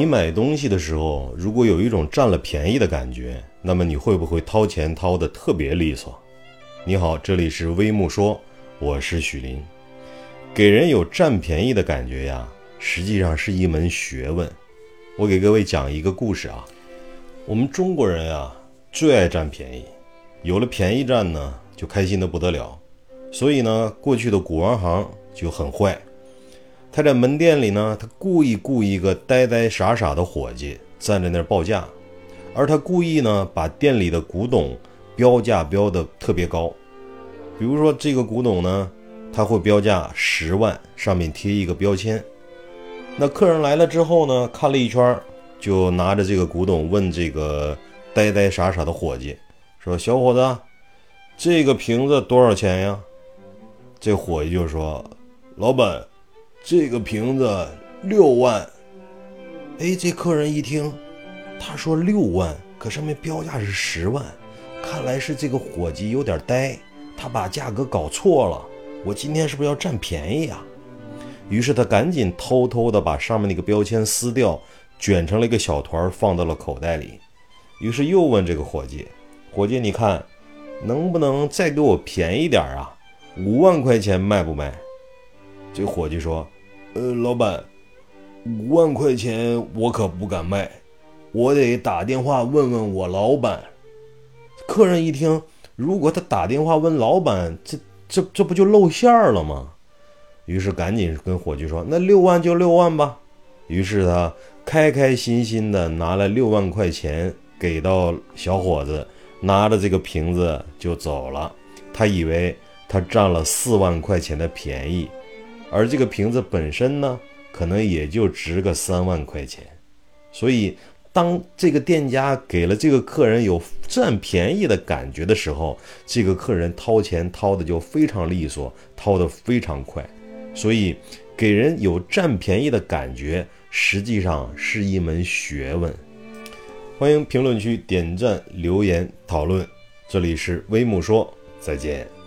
你买东西的时候，如果有一种占了便宜的感觉，那么你会不会掏钱掏得特别利索？你好，这里是微木说，我是许林。给人有占便宜的感觉呀，实际上是一门学问。我给各位讲一个故事啊。我们中国人啊，最爱占便宜，有了便宜占呢，就开心的不得了。所以呢，过去的古玩行就很坏。他在门店里呢，他故意雇一个呆呆傻傻的伙计站在那儿报价，而他故意呢把店里的古董标价标的特别高，比如说这个古董呢，他会标价十万，上面贴一个标签。那客人来了之后呢，看了一圈，就拿着这个古董问这个呆呆傻傻的伙计说：“小伙子，这个瓶子多少钱呀？”这伙计就说：“老板。”这个瓶子六万，哎，这客人一听，他说六万，可上面标价是十万，看来是这个伙计有点呆，他把价格搞错了。我今天是不是要占便宜啊？于是他赶紧偷偷的把上面那个标签撕掉，卷成了一个小团，放到了口袋里。于是又问这个伙计：“伙计，你看能不能再给我便宜点啊？五万块钱卖不卖？”这伙计说：“呃，老板，五万块钱我可不敢卖，我得打电话问问我老板。”客人一听，如果他打电话问老板，这这这不就露馅了吗？于是赶紧跟伙计说：“那六万就六万吧。”于是他开开心心的拿了六万块钱给到小伙子，拿着这个瓶子就走了。他以为他占了四万块钱的便宜。而这个瓶子本身呢，可能也就值个三万块钱，所以当这个店家给了这个客人有占便宜的感觉的时候，这个客人掏钱掏的就非常利索，掏的非常快，所以给人有占便宜的感觉，实际上是一门学问。欢迎评论区点赞留言讨论，这里是微木说，再见。